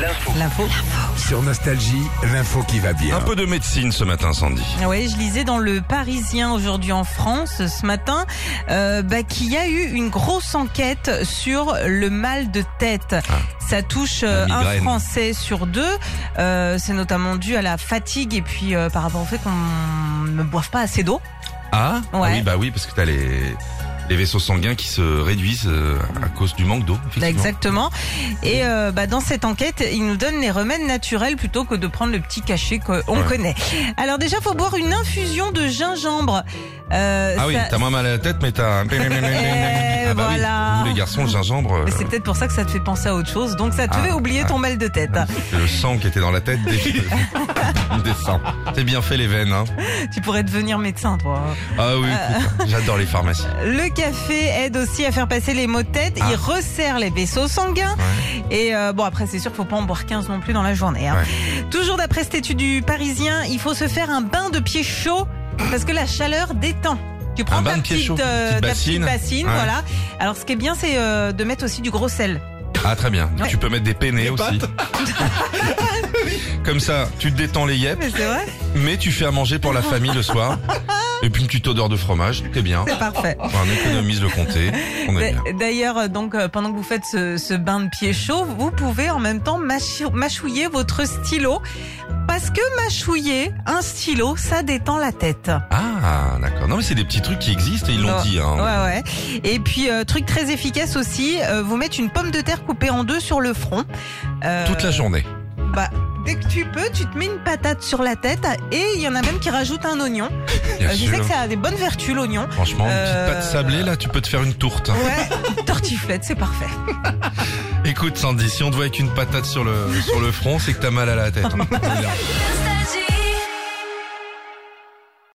L'info. Sur Nostalgie, l'info qui va bien. Un peu de médecine ce matin, Sandy. Oui, je lisais dans le Parisien aujourd'hui en France ce matin euh, bah, qu'il y a eu une grosse enquête sur le mal de tête. Ça touche euh, un. Français sur deux. Euh, C'est notamment dû à la fatigue et puis euh, par rapport au fait qu'on ne boive pas assez d'eau. Ah, Ah oui, bah oui, parce que t'as les, les vaisseaux sanguins qui se réduisent euh, à cause du manque d'eau. effectivement. Exactement. Et euh, bah, dans cette enquête, ils nous donnent les remèdes naturels plutôt que de prendre le petit cachet qu'on Ouais. connaît. Alors déjà, faut boire une infusion de gingembre. Euh, Ah oui, ça- t'as moins mal à la tête, mais t'as... ah bah voilà. oui, vous les garçons, le gingembre, euh, Mais c'est peut-être pour ça que ça te fait penser à autre chose. Donc ça te Ah, fait oublier ah. ton mal de tête. le sang qui était dans la tête dé- il descend. C'est bien fait les veines, hein. Tu pourrais devenir médecin, toi. Ah oui, Euh. j'adore les pharmacies. Le café aide aussi à faire passer les maux de tête. Ah. Il resserre les vaisseaux sanguins. Et euh, bon, après, c'est sûr qu'il faut pas en boire 15 non plus dans la journée. hein. Toujours d'après cette étude du Parisien, il faut se faire un bain de pied chaud parce que la chaleur détend. Tu prends ta petite, chaud, euh, petite ta petite bassine. Ouais. voilà. Alors, ce qui est bien, c'est euh, de mettre aussi du gros sel. Ah très bien. Ouais. Tu peux mettre des peinés aussi. Comme ça, tu te détends les yeux, Mais c'est vrai, mais tu fais à manger pour la famille le soir. Et puis une petite odeur de fromage, t'es bien. c'est parfait. On économise le comté, on est bien. D'a- D'ailleurs, euh, donc euh, pendant que vous faites ce, ce bain de pied chaud, vous pouvez en même temps mâchou- mâchouiller votre stylo. Parce que mâchouiller un stylo, ça détend la tête. Ah d'accord. Non mais c'est des petits trucs qui existent et ils l'ont dit. Hein. Ouais, ouais. Et puis, euh, truc très efficace aussi, euh, vous mettre une pomme de terre coupée en deux sur le front. Euh, Toute la journée. Bah, dès que tu peux, tu te mets une patate sur la tête et il y en a même qui rajoutent un oignon. Bien Euh, je sûr. sais que ça a des bonnes vertus, l'oignon. Franchement, une Euh, petite pâte sablée là, tu peux te faire une tourte. Ouais, tartiflette, c'est parfait. Écoute Sandy, si on te voit avec une patate sur le sur le front, c'est que t'as mal à la tête. hein.